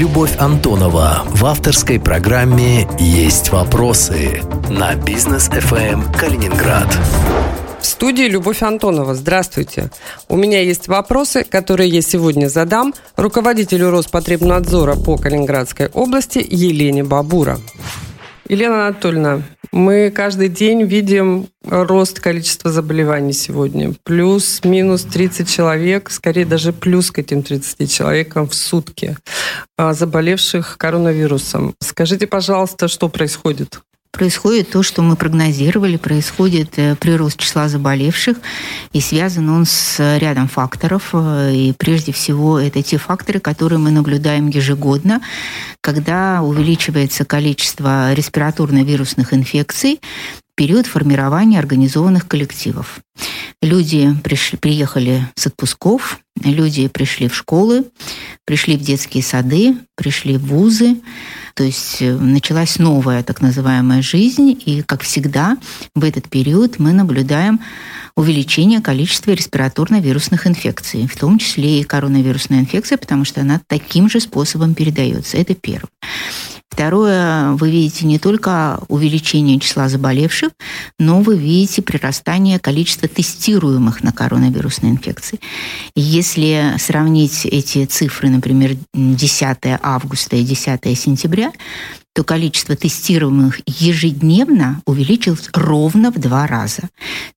Любовь Антонова в авторской программе «Есть вопросы» на бизнес FM Калининград. В студии Любовь Антонова. Здравствуйте. У меня есть вопросы, которые я сегодня задам руководителю Роспотребнадзора по Калининградской области Елене Бабура. Елена Анатольевна, мы каждый день видим рост количества заболеваний сегодня. Плюс-минус 30 человек, скорее даже плюс к этим 30 человекам в сутки, а, заболевших коронавирусом. Скажите, пожалуйста, что происходит? Происходит то, что мы прогнозировали, происходит э, прирост числа заболевших, и связан он с рядом факторов. Э, и прежде всего это те факторы, которые мы наблюдаем ежегодно, когда увеличивается количество респираторно-вирусных инфекций, период формирования организованных коллективов. Люди пришли, приехали с отпусков, люди пришли в школы, пришли в детские сады, пришли в вузы, то есть э, началась новая так называемая жизнь, и, как всегда, в этот период мы наблюдаем увеличение количества респираторно-вирусных инфекций, в том числе и коронавирусная инфекция, потому что она таким же способом передается. Это первое. Второе, вы видите не только увеличение числа заболевших, но вы видите прирастание количества тестируемых на коронавирусные инфекции. Если сравнить эти цифры, например, 10 августа и 10 сентября, то количество тестируемых ежедневно увеличилось ровно в два раза.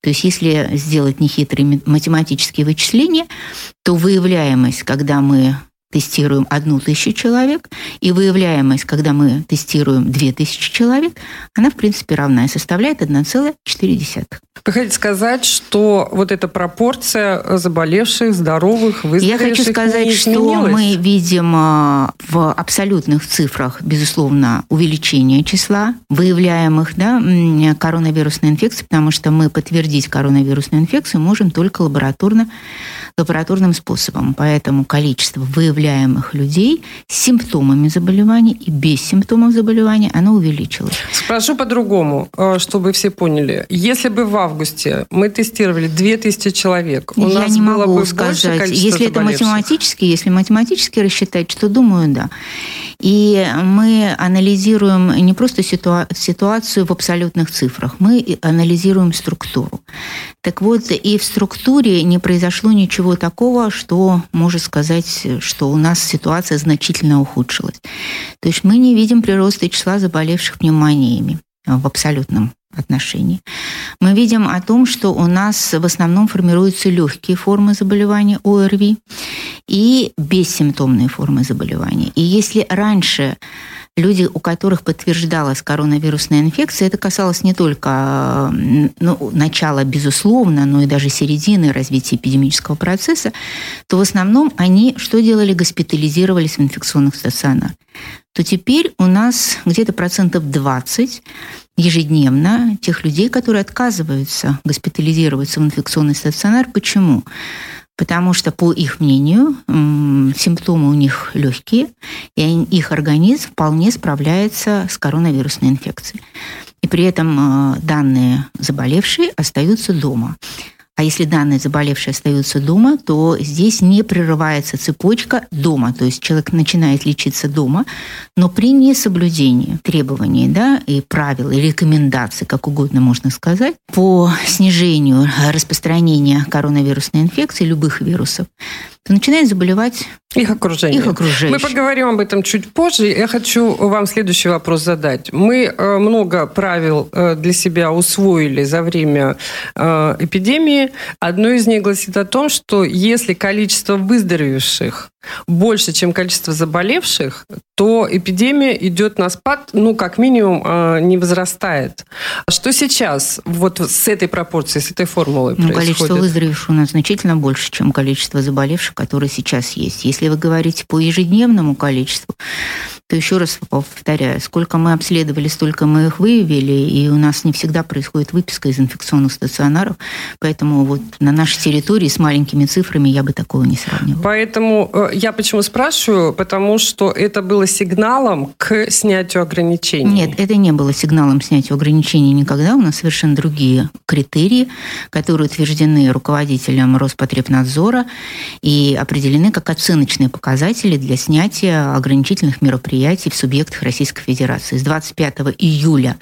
То есть если сделать нехитрые математические вычисления, то выявляемость, когда мы тестируем одну тысячу человек, и выявляемость, когда мы тестируем две тысячи человек, она, в принципе, равна и составляет 1,4. Вы хотите сказать, что вот эта пропорция заболевших, здоровых, выздоровевших Я хочу сказать, что мы видим а, в абсолютных цифрах, безусловно, увеличение числа выявляемых да, коронавирусной инфекции, потому что мы подтвердить коронавирусную инфекцию можем только лабораторно, лабораторным способом. Поэтому количество выявляемых людей с симптомами заболевания и без симптомов заболевания, оно увеличилось. Спрошу по-другому, э, чтобы все поняли. Если бы в августе мы тестировали 2000 человек. У Я нас не было могу бы сказать. Если это математически, если математически рассчитать, то думаю, да. И мы анализируем не просто ситуа- ситуацию в абсолютных цифрах, мы анализируем структуру. Так вот, и в структуре не произошло ничего такого, что может сказать, что у нас ситуация значительно ухудшилась. То есть мы не видим прироста числа заболевших пневмониями в абсолютном отношении. Мы видим о том, что у нас в основном формируются легкие формы заболевания ОРВИ и бессимптомные формы заболевания. И если раньше люди, у которых подтверждалась коронавирусная инфекция, это касалось не только ну, начала, безусловно, но и даже середины развития эпидемического процесса, то в основном они что делали? Госпитализировались в инфекционных стационарах. То теперь у нас где-то процентов 20 ежедневно тех людей, которые отказываются госпитализироваться в инфекционный стационар. Почему? Потому что, по их мнению, симптомы у них легкие, и их организм вполне справляется с коронавирусной инфекцией. И при этом э, данные заболевшие остаются дома. А если данные заболевшие остаются дома, то здесь не прерывается цепочка дома. То есть человек начинает лечиться дома, но при несоблюдении требований да, и правил, и рекомендаций, как угодно можно сказать, по снижению распространения коронавирусной инфекции, любых вирусов, то начинает заболевать их окружение. Их окружающие. Мы поговорим об этом чуть позже. Я хочу вам следующий вопрос задать. Мы э, много правил э, для себя усвоили за время э, эпидемии. Одно из них гласит о том, что если количество выздоровевших больше, чем количество заболевших, то эпидемия идет на спад, ну, как минимум, не возрастает. Что сейчас вот с этой пропорцией, с этой формулой ну, происходит? Количество выздоровевших у нас значительно больше, чем количество заболевших, которые сейчас есть. Если вы говорите по ежедневному количеству, то еще раз повторяю, сколько мы обследовали, столько мы их выявили, и у нас не всегда происходит выписка из инфекционных стационаров, поэтому вот на нашей территории с маленькими цифрами я бы такого не сравнивала. Поэтому э, я почему спрашиваю, потому что это было сигналом к снятию ограничений. Нет, это не было сигналом снятия ограничений никогда, у нас совершенно другие критерии, которые утверждены руководителем Роспотребнадзора и определены как оценочные показатели для снятия ограничительных мероприятий в субъектах Российской Федерации. С 25 июля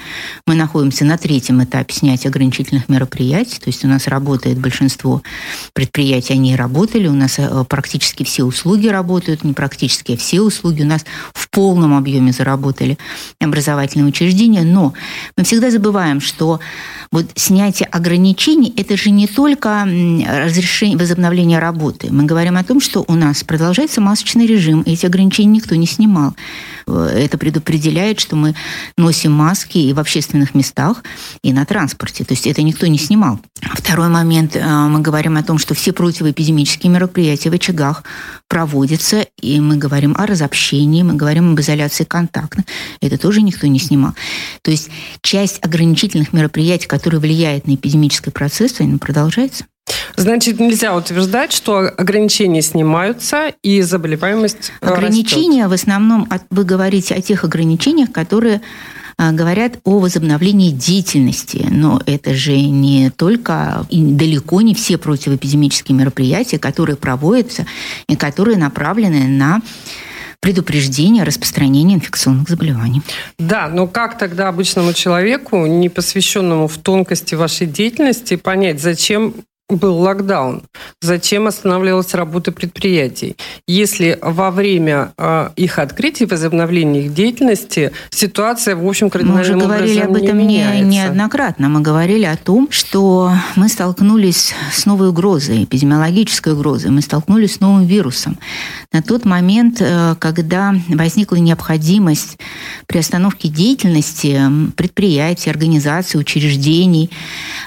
мы находимся на третьем этапе снятия ограничительных мероприятий, то есть у нас работает большинство предприятий, они работали, у нас э, практически все услуги работают, не практически, а все услуги у нас в полном объеме заработали образовательные учреждения, но мы всегда забываем, что вот снятие ограничений – это же не только разрешение, возобновление работы. Мы говорим о том, что у нас продолжается масочный режим, и эти ограничения никто не снимал. Э, это предопределяет, что мы носим маски и в общественных местах, и на транспорте. То есть это никто не снимал. Второй момент. Э, мы говорим о том, что все противоэпидемические мероприятия в очагах проводятся, и мы говорим о разобщении, мы говорим об изоляции контакта. Это тоже никто не снимал. То есть часть ограничительных мероприятий, который влияет на эпидемический процесс, он продолжается. Значит, нельзя утверждать, что ограничения снимаются и заболеваемость Ограничения растет. в основном, вы говорите о тех ограничениях, которые говорят о возобновлении деятельности. Но это же не только и далеко не все противоэпидемические мероприятия, которые проводятся и которые направлены на предупреждения распространения инфекционных заболеваний. Да, но как тогда обычному человеку, не посвященному в тонкости вашей деятельности, понять, зачем был локдаун, зачем останавливалась работа предприятий. Если во время э, их открытия, возобновления их деятельности ситуация, в общем, кардинальным Мы уже говорили об этом не, не неоднократно. Мы говорили о том, что мы столкнулись с новой угрозой, эпидемиологической угрозой. Мы столкнулись с новым вирусом. На тот момент, э, когда возникла необходимость приостановки деятельности предприятий, организаций, учреждений,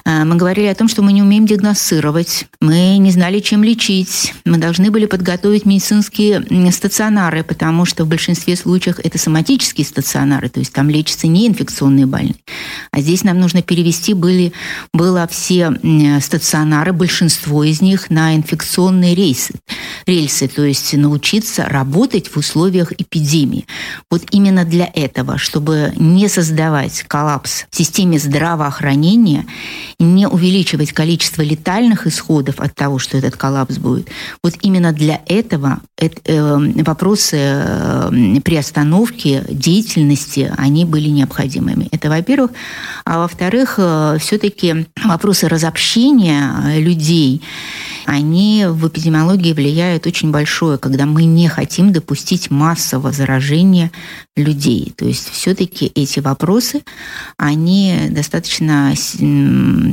э, мы говорили о том, что мы не умеем диагностировать диагностировать, мы не знали, чем лечить, мы должны были подготовить медицинские стационары, потому что в большинстве случаев это соматические стационары, то есть там лечатся не инфекционные больные. А здесь нам нужно перевести были, было все стационары, большинство из них на инфекционные рейсы, рельсы, то есть научиться работать в условиях эпидемии. Вот именно для этого, чтобы не создавать коллапс в системе здравоохранения, не увеличивать количество летальных летальных исходов от того, что этот коллапс будет. Вот именно для этого э, вопросы э, приостановки деятельности, они были необходимыми. Это, во-первых. А во-вторых, э, все-таки вопросы разобщения людей, они в эпидемиологии влияют очень большое, когда мы не хотим допустить массового заражения людей. То есть все-таки эти вопросы, они достаточно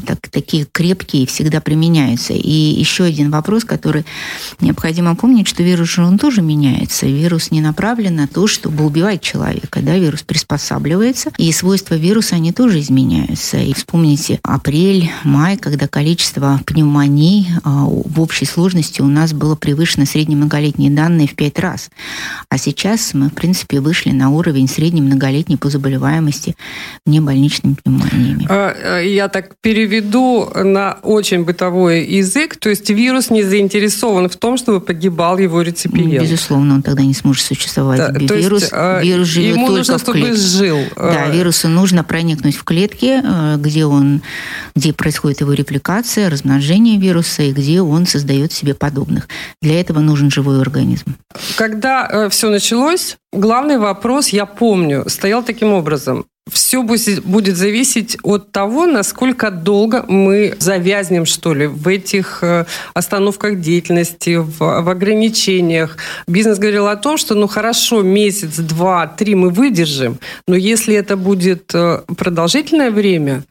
так, такие крепкие и всегда применяются. И еще один вопрос, который необходимо помнить, что вирус же он тоже меняется. Вирус не направлен на то, чтобы убивать человека. Да? Вирус приспосабливается, и свойства вируса, они тоже изменяются. И вспомните апрель, май, когда количество пневмоний а, в общей сложности у нас было превышено средние многолетние данные в пять раз. А сейчас мы, в принципе, вышли на уровень средней многолетней по заболеваемости небольничными пневмониями. А, э, я так переведу на очень бытовой язык. То есть вирус не заинтересован в том, чтобы погибал его реципиент. Безусловно, он тогда не сможет существовать. Да, вирус, есть, а, вирус живет ему только нужно, в клетке. жил. Да, а. вирусу нужно проникнуть в клетки, где, он, где происходит его репликация, размножение вируса, и где он создает себе подобных. Для этого нужен живой организм. Когда э, все началось, главный вопрос, я помню, стоял таким образом. Все будет зависеть от того, насколько долго мы завязнем, что ли, в этих э, остановках деятельности, в, в ограничениях. Бизнес говорил о том, что, ну хорошо, месяц, два, три мы выдержим, но если это будет э, продолжительное время,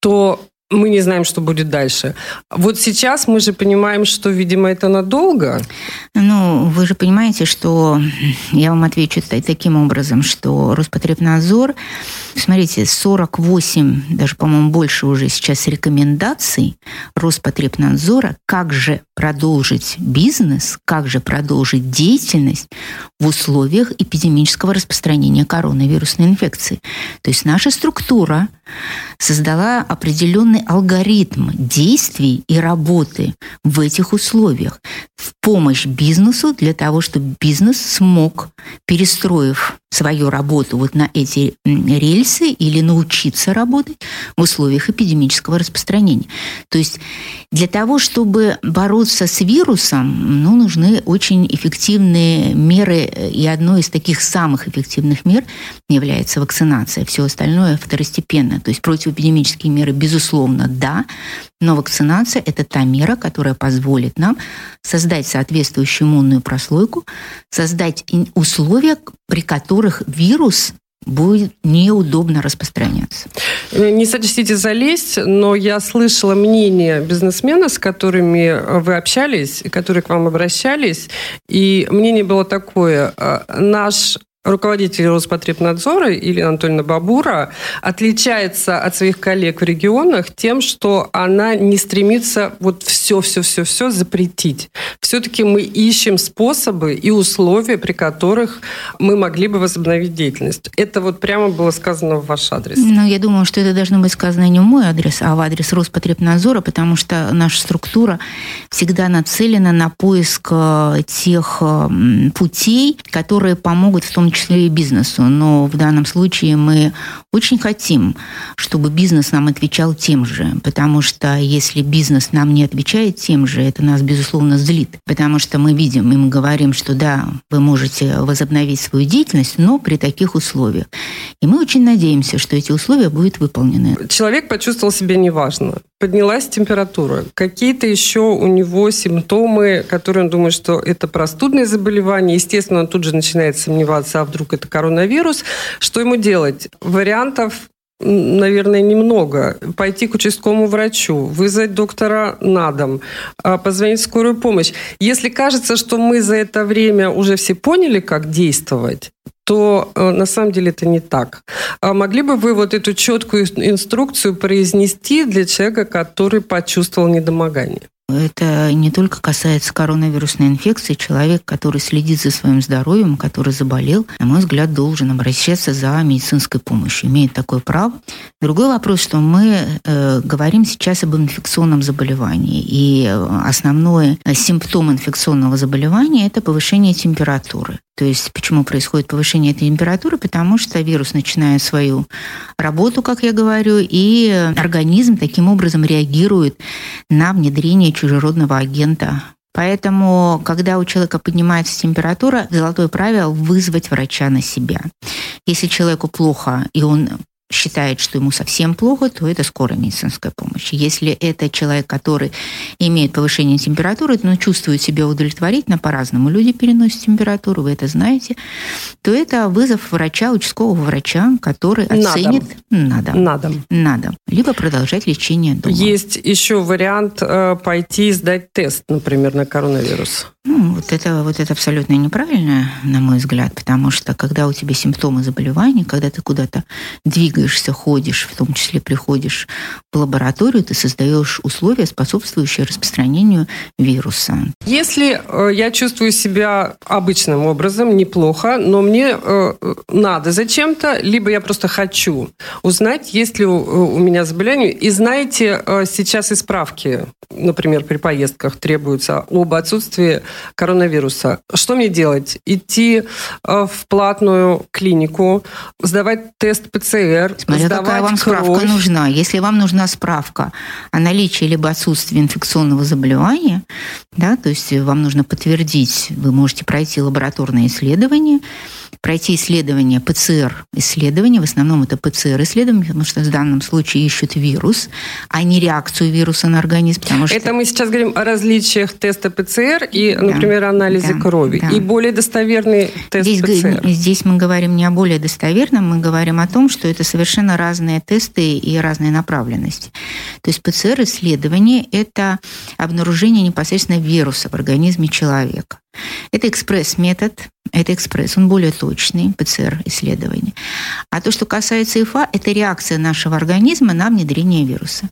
то мы не знаем, что будет дальше. Вот сейчас мы же понимаем, что, видимо, это надолго. Ну, вы же понимаете, что я вам отвечу таким образом, что Роспотребнадзор, смотрите, 48, даже, по-моему, больше уже сейчас рекомендаций Роспотребнадзора, как же продолжить бизнес, как же продолжить деятельность в условиях эпидемического распространения коронавирусной инфекции. То есть наша структура создала определенный алгоритм действий и работы в этих условиях. В помощь бизнесу для того, чтобы бизнес смог, перестроив свою работу вот на эти рельсы или научиться работать в условиях эпидемического распространения. То есть для того, чтобы бороться с вирусом, ну, нужны очень эффективные меры, и одной из таких самых эффективных мер является вакцинация. Все остальное второстепенно. То есть противоэпидемические меры, безусловно, да, но вакцинация – это та мера, которая позволит нам создать соответствующую иммунную прослойку, создать условия, при которых вирус будет неудобно распространяться. Не сочтите залезть, но я слышала мнение бизнесмена, с которыми вы общались, которые к вам обращались, и мнение было такое, «А, наш руководитель Роспотребнадзора или Анатольевна Бабура отличается от своих коллег в регионах тем, что она не стремится вот все-все-все-все запретить. Все-таки мы ищем способы и условия, при которых мы могли бы возобновить деятельность. Это вот прямо было сказано в ваш адрес. Ну, я думаю, что это должно быть сказано не в мой адрес, а в адрес Роспотребнадзора, потому что наша структура всегда нацелена на поиск э, тех путей, которые помогут в том числе числе и бизнесу. Но в данном случае мы очень хотим, чтобы бизнес нам отвечал тем же, потому что если бизнес нам не отвечает тем же, это нас, безусловно, злит, потому что мы видим и мы говорим, что да, вы можете возобновить свою деятельность, но при таких условиях. И мы очень надеемся, что эти условия будут выполнены. Человек почувствовал себя неважно. Поднялась температура. Какие-то еще у него симптомы, которые он думает, что это простудное заболевание. Естественно, он тут же начинает сомневаться, а вдруг это коронавирус. Что ему делать? Вариантов наверное, немного. Пойти к участковому врачу, вызвать доктора на дом, а, позвонить в скорую помощь. Если кажется, что мы за это время уже все поняли, как действовать, то э, на самом деле это не так. А могли бы вы вот эту четкую инструкцию произнести для человека, который почувствовал недомогание? Это не только касается коронавирусной инфекции. Человек, который следит за своим здоровьем, который заболел, на мой взгляд, должен обращаться за медицинской помощью. Имеет такое право. Другой вопрос, что мы э, говорим сейчас об инфекционном заболевании. И основной симптом инфекционного заболевания – это повышение температуры. То есть почему происходит повышение этой температуры? Потому что вирус начинает свою работу, как я говорю, и организм таким образом реагирует на внедрение чужеродного агента Поэтому, когда у человека поднимается температура, золотое правило – вызвать врача на себя. Если человеку плохо, и он считает, что ему совсем плохо, то это скорая медицинская помощь. Если это человек, который имеет повышение температуры, но чувствует себя удовлетворительно, по-разному люди переносят температуру, вы это знаете, то это вызов врача, участкового врача, который оценит... Надо. Надо. Надо. Либо продолжать лечение дома. Есть еще вариант э, пойти сдать тест, например, на коронавирус. Ну, вот это, вот это абсолютно неправильно, на мой взгляд, потому что когда у тебя симптомы заболевания, когда ты куда-то двигаешься, ходишь, в том числе приходишь в лабораторию, ты создаешь условия, способствующие распространению вируса. Если э, я чувствую себя обычным образом, неплохо, но мне э, надо зачем-то, либо я просто хочу узнать, есть ли у, у меня заболевание, и знаете, э, сейчас и справки, например, при поездках требуются об отсутствии коронавируса. Что мне делать? Идти э, в платную клинику, сдавать тест ПЦР, Смотря сдавать какая вам кровь. справка нужна. Если вам нужна справка о наличии либо отсутствии инфекционного заболевания, да, то есть вам нужно подтвердить, вы можете пройти лабораторное исследование, пройти исследование, ПЦР-исследование, в основном это ПЦР-исследование, потому что в данном случае ищут вирус, а не реакцию вируса на организм. Потому что... Это мы сейчас говорим о различиях теста ПЦР и, да, например, анализа да, крови. Да. И более достоверный тест здесь, ПЦР. Здесь мы говорим не о более достоверном, мы говорим о том, что это совершенно разные тесты и разные направленности. То есть ПЦР-исследование – это обнаружение непосредственно вируса в организме человека. Это экспресс-метод, это экспресс, он более точный, ПЦР-исследование. А то, что касается ИФА, это реакция нашего организма на внедрение вируса.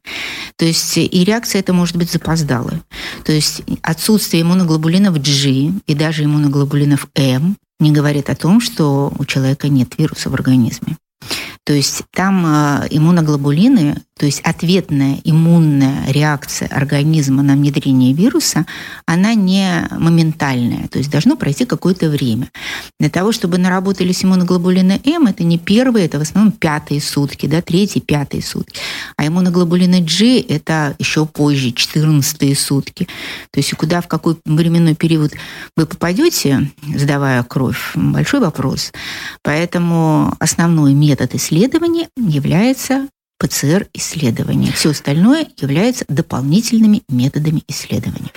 То есть и реакция это может быть запоздалая. То есть отсутствие иммуноглобулинов G и даже иммуноглобулинов М не говорит о том, что у человека нет вируса в организме. То есть там э, иммуноглобулины, то есть ответная иммунная реакция организма на внедрение вируса, она не моментальная, то есть должно пройти какое-то время. Для того, чтобы наработались иммуноглобулины М, это не первые, это в основном пятые сутки, да, третьи, пятые сутки. А иммуноглобулины G – это еще позже, четырнадцатые сутки. То есть куда, в какой временной период вы попадете, сдавая кровь, большой вопрос. Поэтому основной метод исследования является ПЦР-исследования. Все остальное является дополнительными методами исследования.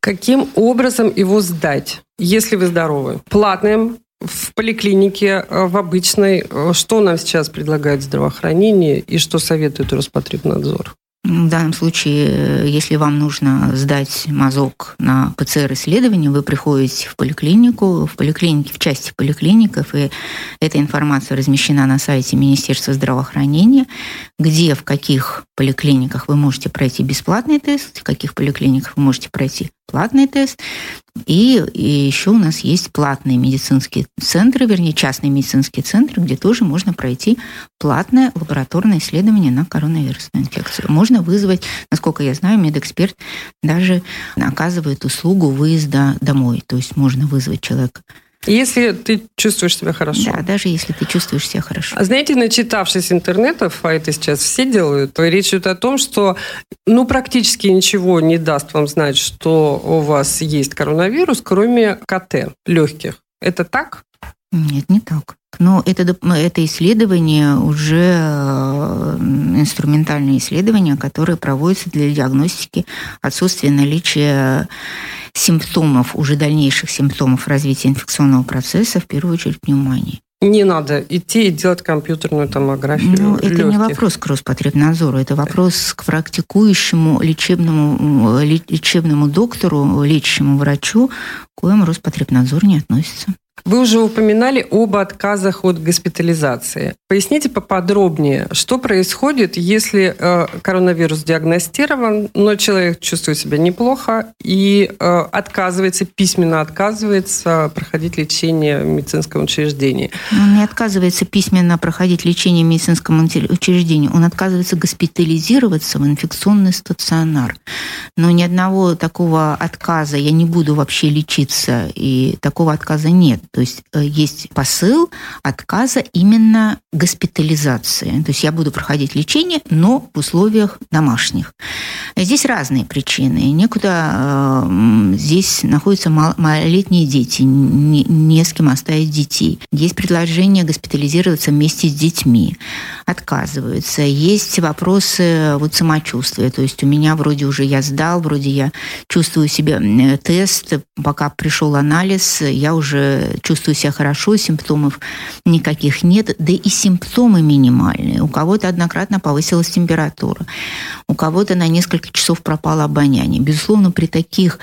Каким образом его сдать, если вы здоровы? Платным, в поликлинике, э, в обычной. Э, что нам сейчас предлагает здравоохранение и что советует Роспотребнадзор? В данном случае, если вам нужно сдать мазок на ПЦР-исследование, вы приходите в поликлинику, в поликлинике, в части поликлиников, и эта информация размещена на сайте Министерства здравоохранения, где, в каких поликлиниках вы можете пройти бесплатный тест, в каких поликлиниках вы можете пройти платный тест. И, и еще у нас есть платные медицинские центры, вернее, частные медицинские центры, где тоже можно пройти платное лабораторное исследование на коронавирусную инфекцию. Можно вызвать, насколько я знаю, медэксперт даже оказывает услугу выезда домой. То есть можно вызвать человека если ты чувствуешь себя хорошо. Да, даже если ты чувствуешь себя хорошо. А знаете, начитавшись интернетов, а это сейчас все делают, то речь идет о том, что ну, практически ничего не даст вам знать, что у вас есть коронавирус, кроме КТ легких. Это так? Нет, не так. Но это, это исследование уже э, инструментальное исследование, которое проводится для диагностики отсутствия наличия симптомов, уже дальнейших симптомов развития инфекционного процесса, в первую очередь пневмонии. Не надо идти и делать компьютерную томографию. Ну, это легких. не вопрос к Роспотребнадзору, это вопрос к практикующему лечебному, лечебному доктору, лечащему врачу, к коему Роспотребнадзор не относится. Вы уже упоминали об отказах от госпитализации. Поясните поподробнее, что происходит, если э, коронавирус диагностирован, но человек чувствует себя неплохо и э, отказывается, письменно отказывается проходить лечение в медицинском учреждении. Он не отказывается письменно проходить лечение в медицинском учреждении, он отказывается госпитализироваться в инфекционный стационар. Но ни одного такого отказа я не буду вообще лечиться, и такого отказа нет. То есть э, есть посыл отказа именно госпитализации. То есть я буду проходить лечение, но в условиях домашних. Здесь разные причины. Некуда э, здесь находятся малолетние дети, не, не с кем оставить детей. Есть предложение госпитализироваться вместе с детьми. Отказываются. Есть вопросы вот самочувствия. То есть у меня вроде уже я сдал, вроде я чувствую себя тест, пока пришел анализ, я уже чувствую себя хорошо, симптомов никаких нет, да и симптомы минимальные. У кого-то однократно повысилась температура, у кого-то на несколько часов пропало обоняние. Безусловно, при таких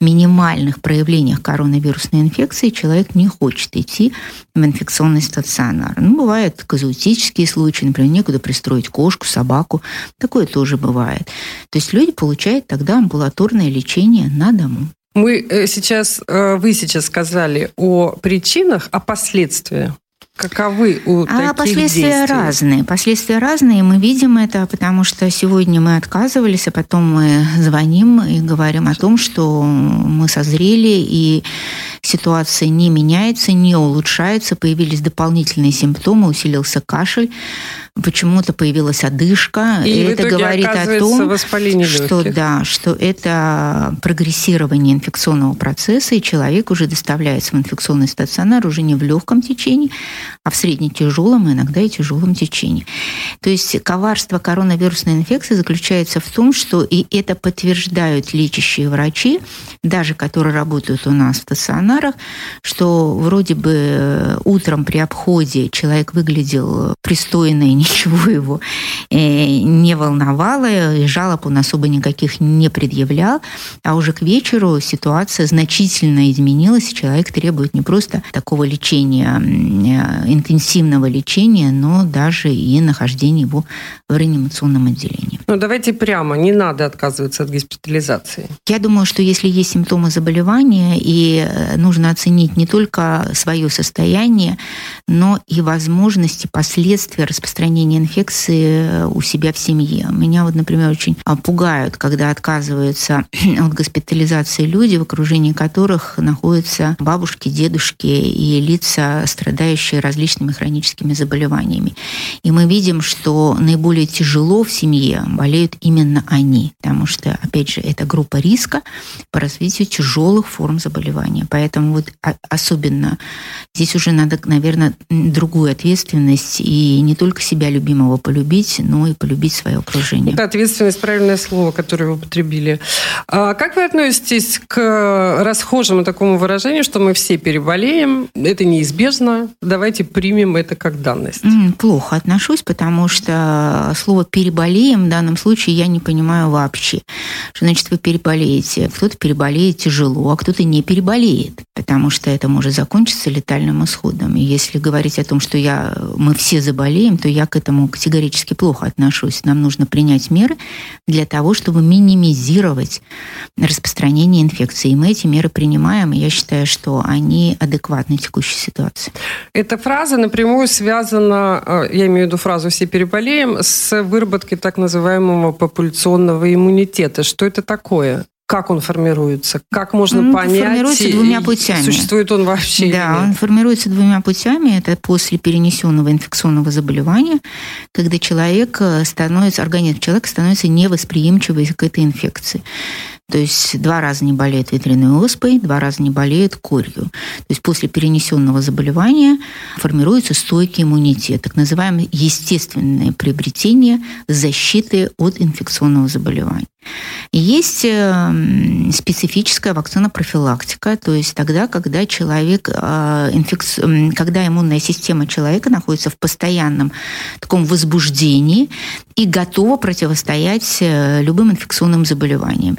минимальных проявлениях коронавирусной инфекции человек не хочет идти в инфекционный стационар. Ну, бывают казуистические случаи, например, некуда пристроить кошку, собаку. Такое тоже бывает. То есть люди получают тогда амбулаторное лечение на дому. Мы э, сейчас, э, вы сейчас сказали о причинах, о последствиях. каковы у а таких последствия действий? разные. Последствия разные. Мы видим это, потому что сегодня мы отказывались, а потом мы звоним и говорим о том, что мы созрели, и ситуация не меняется, не улучшается, появились дополнительные симптомы, усилился кашель, почему-то появилась одышка. И, и это говорит о том, что да, что это прогрессирование инфекционного процесса, и человек уже доставляется в инфекционный стационар уже не в легком течении, а в средне-тяжелом, иногда и тяжелом течении. То есть коварство коронавирусной инфекции заключается в том, что и это подтверждают лечащие врачи, даже которые работают у нас в стационарах, что вроде бы утром при обходе человек выглядел пристойно и ничего его э, не волновало, и жалоб он особо никаких не предъявлял, а уже к вечеру ситуация значительно изменилась, и человек требует не просто такого лечения, э, интенсивного лечения, но даже и нахождения его в реанимационном отделении. Ну, давайте прямо, не надо отказываться от госпитализации. Я думаю, что если есть симптомы заболевания, и э, нужно оценить не только свое состояние, но и возможности последствия распространения распространения инфекции э, у себя в семье. Меня вот, например, очень а, пугают, когда отказываются от госпитализации люди, в окружении которых находятся бабушки, дедушки и лица, страдающие различными хроническими заболеваниями. И мы видим, что наиболее тяжело в семье болеют именно они, потому что, опять же, это группа риска по развитию тяжелых форм заболевания. Поэтому вот особенно здесь уже надо, наверное, другую ответственность и не только себя себя любимого полюбить, но и полюбить свое окружение. Это ответственность, правильное слово, которое вы употребили. А как вы относитесь к расхожему такому выражению, что мы все переболеем, это неизбежно, давайте примем это как данность? Плохо отношусь, потому что слово «переболеем» в данном случае я не понимаю вообще. Что значит вы переболеете? Кто-то переболеет тяжело, а кто-то не переболеет, потому что это может закончиться летальным исходом. И если говорить о том, что я, мы все заболеем, то я к этому категорически плохо отношусь. Нам нужно принять меры для того, чтобы минимизировать распространение инфекции. И мы эти меры принимаем, и я считаю, что они адекватны текущей ситуации. Эта фраза напрямую связана, э, я имею в виду фразу «все переболеем», с выработкой так называемого популяционного иммунитета. Что это такое? Как он формируется? Как можно он понять? Формируется двумя путями. Существует он вообще? Да, он формируется двумя путями. Это после перенесенного инфекционного заболевания, когда человек э, становится, организм человека становится невосприимчивый к этой инфекции. То есть два раза не болеет ветряной оспой, два раза не болеет корью. То есть после перенесенного заболевания формируется стойкий иммунитет, так называемое естественное приобретение защиты от инфекционного заболевания. Есть эм, специфическая вакцина-профилактика, то есть тогда, когда человек, э, когда иммунная система человека находится в постоянном таком возбуждении и готова противостоять э, любым инфекционным заболеваниям.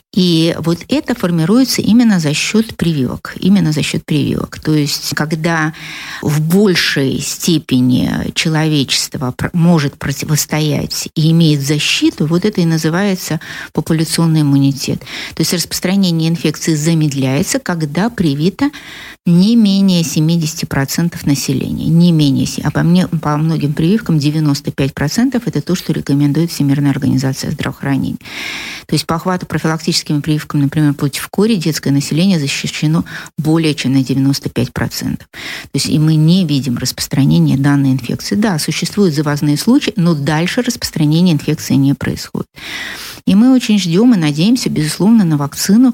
И вот это формируется именно за счет прививок. Именно за счет прививок. То есть, когда в большей степени человечество может противостоять и имеет защиту, вот это и называется популяционный иммунитет. То есть распространение инфекции замедляется, когда привито не менее 70% населения. Не менее, а по, мне, по многим прививкам 95% это то, что рекомендует Всемирная организация здравоохранения. То есть по охвату профилактическими прививками, например, против кори, детское население защищено более чем на 95%. То есть и мы не видим распространения данной инфекции. Да, существуют завозные случаи, но дальше распространения инфекции не происходит. И мы очень ждем и надеемся, безусловно, на вакцину,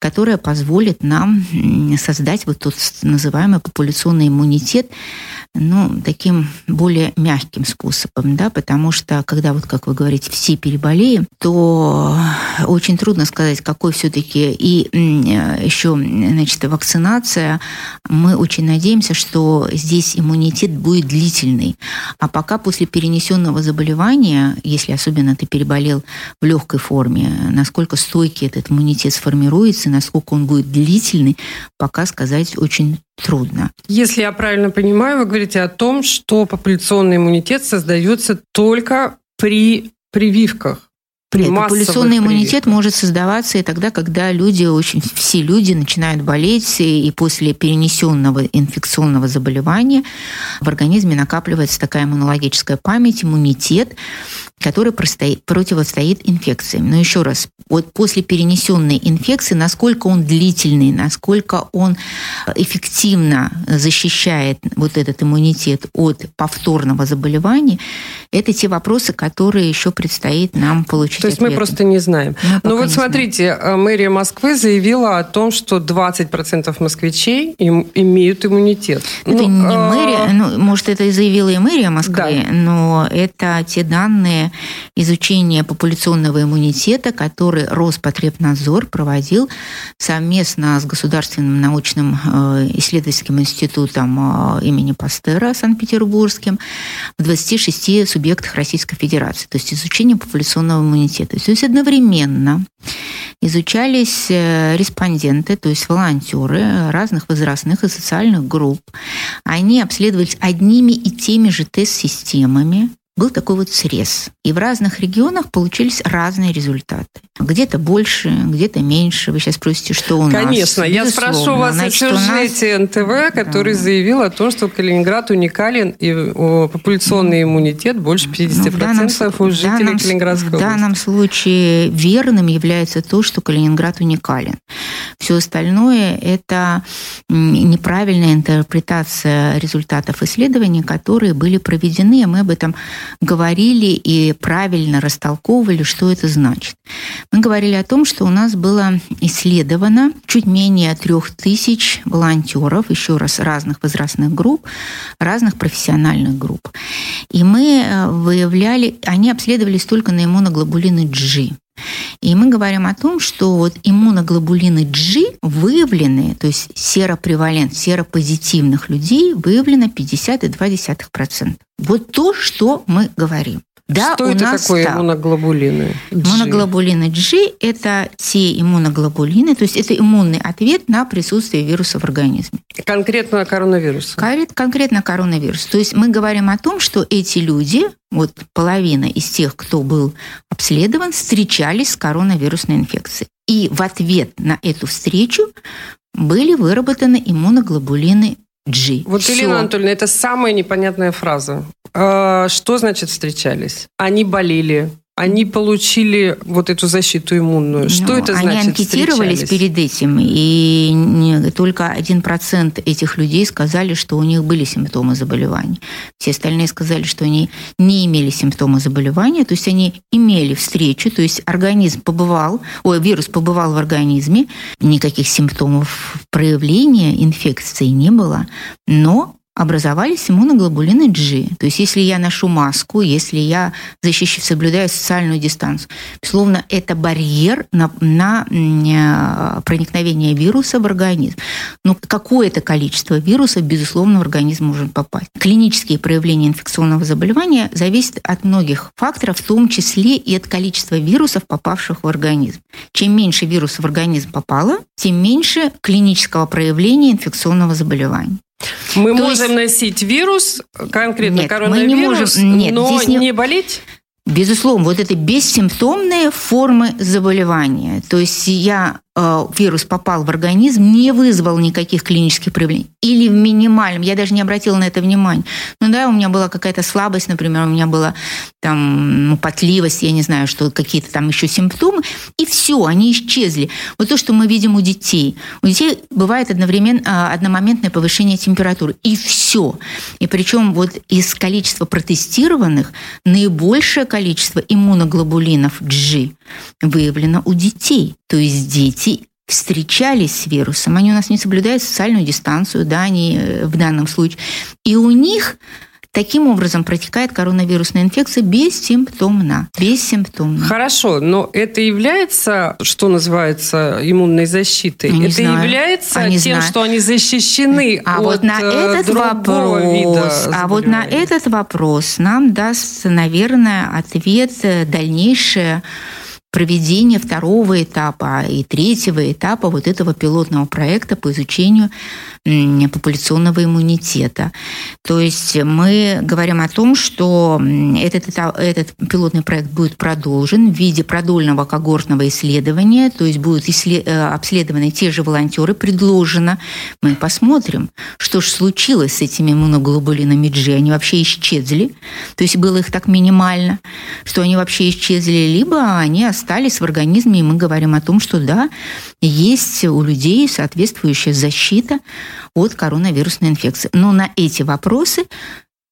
которая позволит нам создать вот тот называемый популяционный иммунитет, ну, таким более мягким способом, да, потому что, когда вот, как вы говорите, все переболеем, то очень трудно сказать, какой все-таки и еще, значит, вакцинация. Мы очень надеемся, что здесь иммунитет будет длительный. А пока после перенесенного заболевания, если особенно ты переболел в легкой форме, насколько стойкий этот иммунитет сформируется, насколько он будет длительный, пока сказать очень трудно. Если я правильно понимаю, вы говорите о том, что популяционный иммунитет создается только при прививках. Нет, популяционный иммунитет может создаваться и тогда, когда люди, очень все люди начинают болеть, и после перенесенного инфекционного заболевания в организме накапливается такая иммунологическая память, иммунитет, который противостоит инфекциям. Но еще раз, вот после перенесенной инфекции, насколько он длительный, насколько он эффективно защищает вот этот иммунитет от повторного заболевания, это те вопросы, которые еще предстоит нам получить. То есть мы просто не знаем. Мы ну вот смотрите, знаем. мэрия Москвы заявила о том, что 20% москвичей им, имеют иммунитет. Это ну, не а... мэрия, ну, может, это и заявила и мэрия Москвы, да. но это те данные изучения популяционного иммунитета, который Роспотребнадзор проводил совместно с Государственным научным э, исследовательским институтом э, имени Пастера Санкт-Петербургским в 26 субъектах Российской Федерации, то есть изучение популяционного иммунитета. То есть одновременно изучались э, респонденты, то есть волонтеры разных возрастных и социальных групп. Они обследовались одними и теми же тест-системами, был такой вот срез. И в разных регионах получились разные результаты. Где-то больше, где-то меньше. Вы сейчас спросите, что у Конечно, нас. Конечно, я спрошу вас Значит, о сюжете нас... НТВ, который да. заявил о том, что Калининград уникален и популяционный иммунитет больше 50% ну, данном, у жителей данном, Калининградской области. В данном случае верным является то, что Калининград уникален. Все остальное – это неправильная интерпретация результатов исследований, которые были проведены. Мы об этом говорили и правильно растолковывали, что это значит. Мы говорили о том, что у нас было исследовано чуть менее трех тысяч волонтеров, еще раз, разных возрастных групп, разных профессиональных групп. И мы э, выявляли, они обследовались только на иммуноглобулины G. И мы говорим о том, что вот иммуноглобулины G выявлены, то есть серопревалент, серопозитивных людей выявлено 50,2%. Вот то, что мы говорим. Да, что у это нас такое так. иммуноглобулины? G? Иммуноглобулины G – это те иммуноглобулины, то есть это иммунный ответ на присутствие вируса в организме. Конкретно коронавирус? Конкретно коронавирус. То есть мы говорим о том, что эти люди, вот половина из тех, кто был обследован, встречались с коронавирусной инфекцией. И в ответ на эту встречу были выработаны иммуноглобулины G. Вот, Все. Елена Анатольевна, это самая непонятная фраза. А, что значит встречались? Они болели, они получили вот эту защиту иммунную. Что ну, это значит? Они анкетировались перед этим, и не, только один процент этих людей сказали, что у них были симптомы заболевания. Все остальные сказали, что они не имели симптомы заболевания, то есть они имели встречу, то есть организм побывал, ой, вирус побывал в организме, никаких симптомов проявления инфекции не было, но образовались иммуноглобулины G. То есть если я ношу маску, если я защищаю, соблюдаю социальную дистанцию, безусловно, это барьер на, на э, проникновение вируса в организм. Но какое-то количество вирусов, безусловно, в организм может попасть. Клинические проявления инфекционного заболевания зависят от многих факторов, в том числе и от количества вирусов, попавших в организм. Чем меньше вирусов в организм попало, тем меньше клинического проявления инфекционного заболевания. Мы То можем есть... носить вирус, конкретно нет, коронавирус, мы не можем, нет, но здесь не... не болеть? Безусловно, вот это бессимптомные формы заболевания. То есть я вирус попал в организм, не вызвал никаких клинических проявлений. Или в минимальном, я даже не обратила на это внимание. Ну да, у меня была какая-то слабость, например, у меня была там ну, потливость, я не знаю, что какие-то там еще симптомы, и все, они исчезли. Вот то, что мы видим у детей. У детей бывает одновременно, а, одномоментное повышение температуры, и все. И причем вот из количества протестированных наибольшее количество иммуноглобулинов G выявлено у детей. То есть дети встречались с вирусом, они у нас не соблюдают социальную дистанцию, да, они э, в данном случае. И у них Таким образом протекает коронавирусная инфекция бессимптомно. Бессимптомно. Хорошо, но это является, что называется, иммунной защитой? Не это знаю. является они тем, знают. что они защищены а от вот на э, этот вопрос, вида А вот на этот вопрос нам даст, наверное, ответ э, дальнейшее проведение второго этапа и третьего этапа вот этого пилотного проекта по изучению популяционного иммунитета. То есть мы говорим о том, что этот, этот пилотный проект будет продолжен в виде продольного когортного исследования, то есть будут э, обследованы те же волонтеры, предложено. Мы посмотрим, что же случилось с этими иммуноглобулинами G. Они вообще исчезли, то есть было их так минимально, что они вообще исчезли, либо они остались в организме, и мы говорим о том, что да, есть у людей соответствующая защита от коронавирусной инфекции. Но на эти вопросы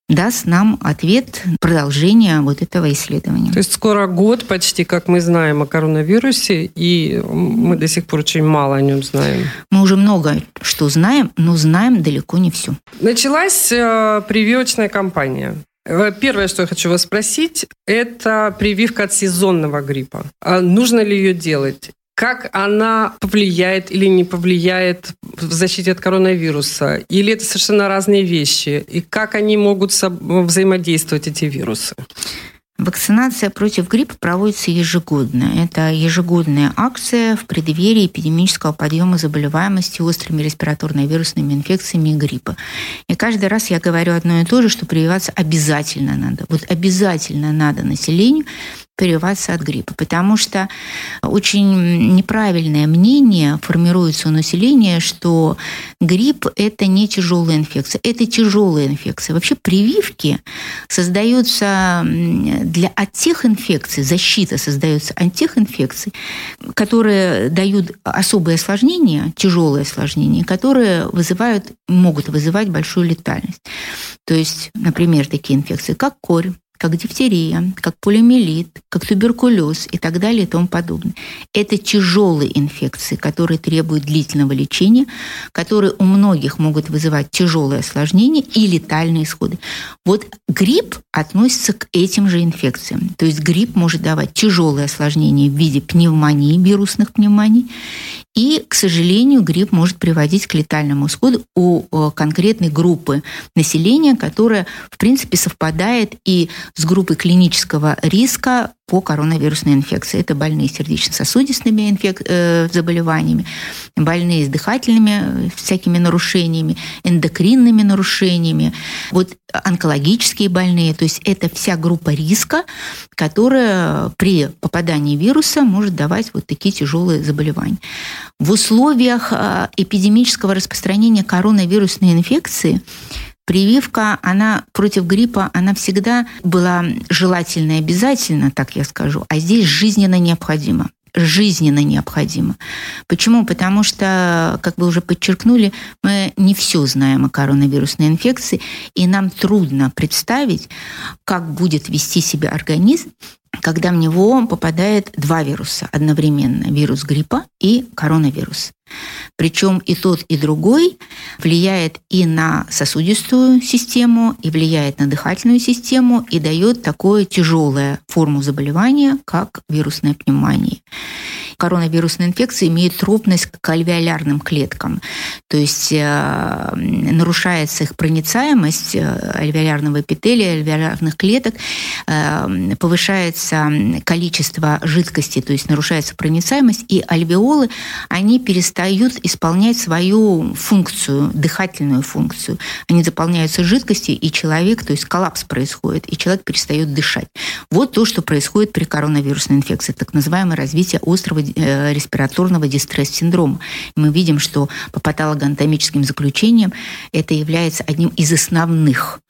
даст нам ответ продолжения вот этого исследования. То есть скоро год почти, как мы знаем о коронавирусе, и мы до сих пор очень мало о нем знаем. Мы уже много что знаем, но знаем далеко не все. Началась э, прививочная кампания. Первое, что я хочу вас спросить, это прививка от сезонного гриппа. А нужно ли ее делать? Как она повлияет или не повлияет в защите от коронавируса? Или это совершенно разные вещи? И как они могут взаимодействовать, эти вирусы? Вакцинация против гриппа проводится ежегодно. Это ежегодная акция в преддверии эпидемического подъема заболеваемости острыми респираторно-вирусными инфекциями и гриппа. И каждый раз я говорю одно и то же, что прививаться обязательно надо. Вот обязательно надо населению прививаться от гриппа, потому что очень неправильное мнение формируется у населения, что грипп – это не тяжелая инфекция, это тяжелая инфекция. Вообще прививки создаются для от тех инфекций, защита создается от тех инфекций, которые дают особые осложнения, тяжелые осложнения, которые вызывают, могут вызывать большую летальность. То есть, например, такие инфекции, как корь, как дифтерия, как полиомиелит, как туберкулез и так далее и тому подобное. Это тяжелые инфекции, которые требуют длительного лечения, которые у многих могут вызывать тяжелые осложнения и летальные исходы. Вот грипп относится к этим же инфекциям. То есть грипп может давать тяжелые осложнения в виде пневмонии, вирусных пневмоний, и, к сожалению, грипп может приводить к летальному исходу у э, конкретной группы населения, которая, в принципе, совпадает и с группой клинического риска по коронавирусной инфекции. Это больные сердечно-сосудистыми инфек... э, заболеваниями, больные с дыхательными э, всякими нарушениями, эндокринными нарушениями, вот онкологические больные. То есть это вся группа риска, которая при попадании вируса может давать вот такие тяжелые заболевания. В условиях э, эпидемического распространения коронавирусной инфекции прививка, она против гриппа, она всегда была желательна и обязательна, так я скажу, а здесь жизненно необходима жизненно необходимо. Почему? Потому что, как вы уже подчеркнули, мы не все знаем о коронавирусной инфекции, и нам трудно представить, как будет вести себя организм, когда в него попадает два вируса одновременно. Вирус гриппа и коронавирус. Причем и тот, и другой влияет и на сосудистую систему, и влияет на дыхательную систему, и дает такую тяжелую форму заболевания, как вирусная пневмония коронавирусная инфекция имеет тропность к альвеолярным клеткам. То есть э, нарушается их проницаемость э, альвеолярного эпителия, альвеолярных клеток, э, повышается количество жидкости, то есть нарушается проницаемость, и альвеолы, они перестают исполнять свою функцию, дыхательную функцию. Они заполняются жидкостью, и человек, то есть коллапс происходит, и человек перестает дышать. Вот то, что происходит при коронавирусной инфекции, так называемое развитие острого респираторного дистресс-синдрома. Мы видим, что по патологоанатомическим заключениям это является одним из основных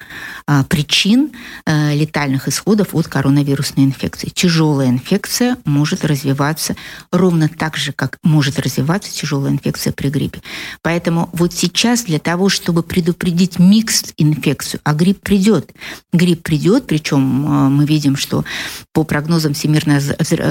а, причин э, летальных исходов от коронавирусной инфекции. Тяжелая инфекция может развиваться ровно так же, как может развиваться тяжелая инфекция при гриппе. Поэтому вот сейчас для того, чтобы предупредить микс-инфекцию, а грипп придет, грипп придет, причем э, мы видим, что по прогнозам Всемирной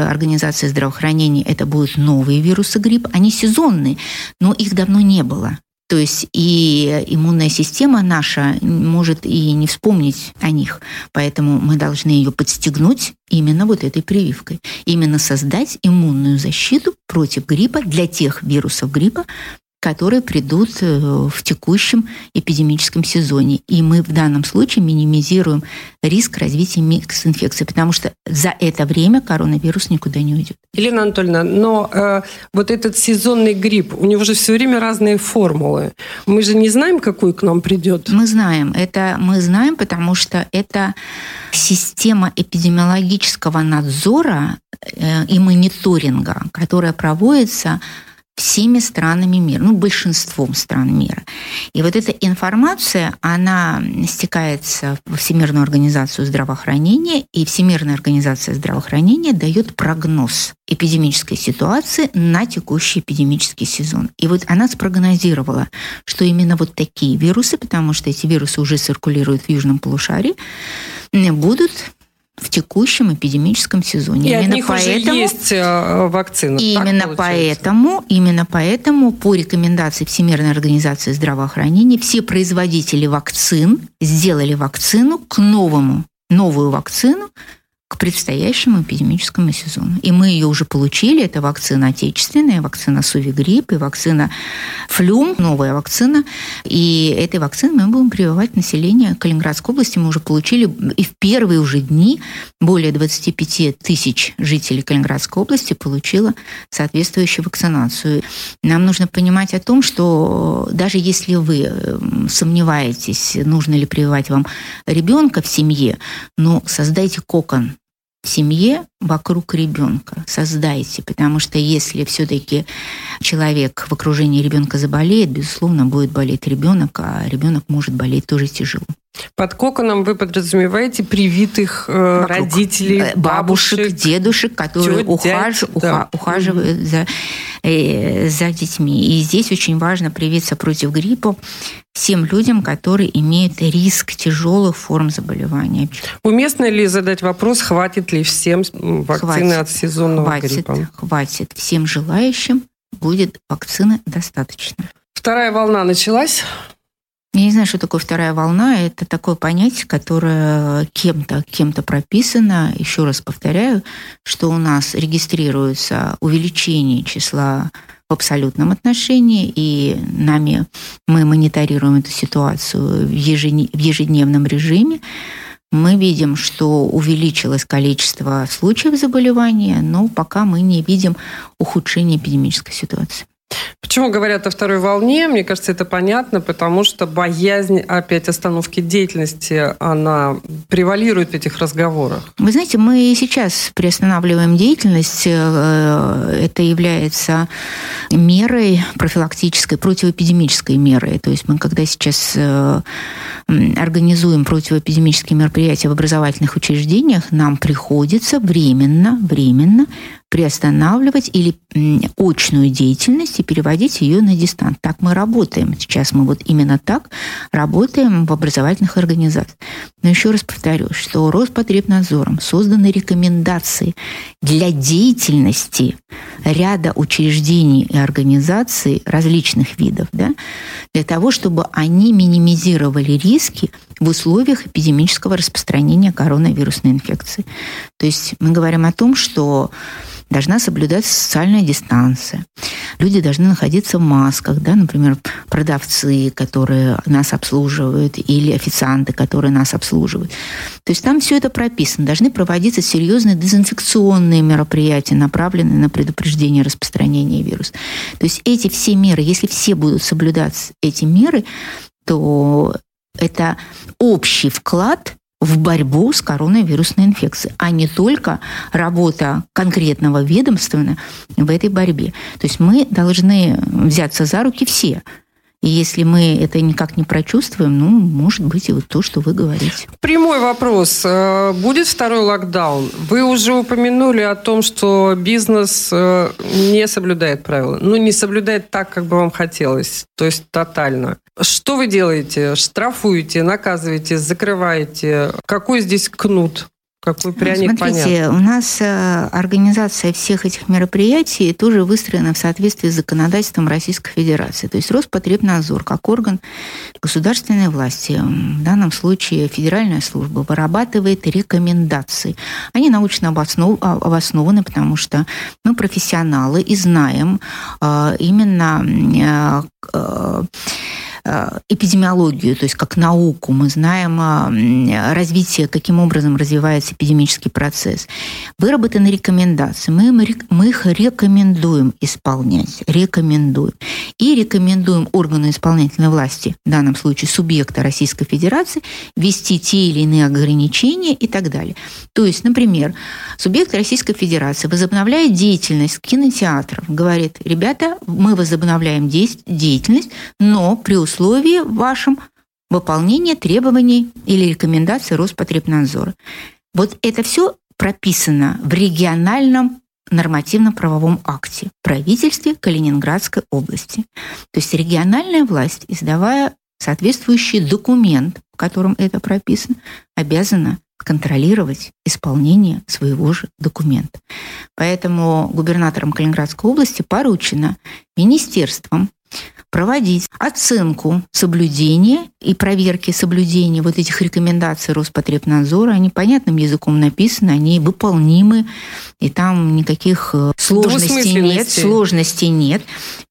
организации здравоохранения это будут новые вирусы гриппа. Они сезонные, но их давно не было. То есть и иммунная система наша может и не вспомнить о них. Поэтому мы должны ее подстегнуть именно вот этой прививкой. Именно создать иммунную защиту против гриппа для тех вирусов гриппа, которые придут э, в текущем эпидемическом сезоне. И мы в данном случае минимизируем риск развития микс-инфекции, потому что за это время коронавирус никуда не уйдет. Елена Анатольевна, но э, вот этот сезонный грипп, у него же все время разные формулы. Мы же не знаем, какой к нам придет. Мы знаем. Это мы знаем, потому что это система эпидемиологического надзора э, и мониторинга, которая проводится всеми странами мира, ну, большинством стран мира. И вот эта информация, она стекается в Всемирную организацию здравоохранения, и Всемирная организация здравоохранения дает прогноз эпидемической ситуации на текущий эпидемический сезон. И вот она спрогнозировала, что именно вот такие вирусы, потому что эти вирусы уже циркулируют в южном полушарии, будут в текущем эпидемическом сезоне. И именно поэтому, уже есть э, вакцина. Именно поэтому, именно поэтому по рекомендации Всемирной организации здравоохранения все производители вакцин сделали вакцину к новому, новую вакцину к предстоящему эпидемическому сезону. И мы ее уже получили. Это вакцина отечественная, вакцина Сувигрипп и вакцина Флюм, новая вакцина. И этой вакциной мы будем прививать население Калининградской области. Мы уже получили и в первые уже дни более 25 тысяч жителей Калининградской области получила соответствующую вакцинацию. Нам нужно понимать о том, что даже если вы эм, сомневаетесь, нужно ли прививать вам ребенка в семье, но создайте кокон семье вокруг ребенка. Создайте, потому что если все-таки человек в окружении ребенка заболеет, безусловно, будет болеть ребенок, а ребенок может болеть тоже тяжело. Под коконом вы подразумеваете привитых э, родителей, э, бабушек, бабушек, дедушек, которые тет, ухаж, да. ухаживают mm-hmm. за, э, за детьми. И здесь очень важно привиться против гриппа всем людям, которые имеют риск тяжелых форм заболевания. Уместно ли задать вопрос, хватит ли всем вакцины хватит, от сезонного хватит, гриппа? Хватит. Всем желающим будет вакцины достаточно. Вторая волна началась. Я не знаю, что такое вторая волна. Это такое понятие, которое кем-то кем-то прописано. Еще раз повторяю, что у нас регистрируется увеличение числа в абсолютном отношении, и нами мы мониторируем эту ситуацию в ежедневном режиме. Мы видим, что увеличилось количество случаев заболевания, но пока мы не видим ухудшения эпидемической ситуации. Почему говорят о второй волне? Мне кажется, это понятно, потому что боязнь опять остановки деятельности, она превалирует в этих разговорах. Вы знаете, мы сейчас приостанавливаем деятельность. Э, это является мерой профилактической, противоэпидемической мерой. То есть мы, когда сейчас э, организуем противоэпидемические мероприятия в образовательных учреждениях, нам приходится временно, временно приостанавливать или очную деятельность и переводить ее на дистант. Так мы работаем. Сейчас мы вот именно так работаем в образовательных организациях. Но еще раз повторю, что Роспотребнадзором созданы рекомендации для деятельности ряда учреждений и организаций различных видов, да, для того, чтобы они минимизировали риски в условиях эпидемического распространения коронавирусной инфекции. То есть мы говорим о том, что должна соблюдаться социальная дистанция. Люди должны находиться в масках, да, например, продавцы, которые нас обслуживают, или официанты, которые нас обслуживают. То есть там все это прописано. Должны проводиться серьезные дезинфекционные мероприятия, направленные на предупреждение распространения вируса. То есть эти все меры, если все будут соблюдать эти меры, то это общий вклад в борьбу с коронавирусной инфекцией, а не только работа конкретного ведомства в этой борьбе. То есть мы должны взяться за руки все, и если мы это никак не прочувствуем, ну, может быть, и вот то, что вы говорите. Прямой вопрос. Э, будет второй локдаун? Вы уже упомянули о том, что бизнес э, не соблюдает правила. Ну, не соблюдает так, как бы вам хотелось. То есть тотально. Что вы делаете? Штрафуете, наказываете, закрываете? Какой здесь кнут? Какой пряник Смотрите, понятно. у нас э, организация всех этих мероприятий тоже выстроена в соответствии с законодательством Российской Федерации. То есть Роспотребнадзор, как орган государственной власти, в данном случае федеральная служба, вырабатывает рекомендации. Они научно а, обоснованы, потому что мы профессионалы и знаем э, именно Э, эпидемиологию, то есть как науку, мы знаем а, развитие, каким образом развивается эпидемический процесс. Выработаны рекомендации, мы, мы их рекомендуем исполнять, рекомендуем. И рекомендуем органу исполнительной власти, в данном случае субъекта Российской Федерации, ввести те или иные ограничения и так далее. То есть, например, субъект Российской Федерации возобновляет деятельность кинотеатров, говорит, ребята, мы возобновляем деятельность, но при условии условии вашем выполнения требований или рекомендаций Роспотребнадзора. Вот это все прописано в региональном нормативно-правовом акте правительстве Калининградской области. То есть региональная власть, издавая соответствующий документ, в котором это прописано, обязана контролировать исполнение своего же документа. Поэтому губернатором Калининградской области поручено министерством проводить оценку соблюдения и проверки соблюдения вот этих рекомендаций Роспотребнадзора. Они понятным языком написаны, они выполнимы, и там никаких э, сложностей нет, сложностей нет.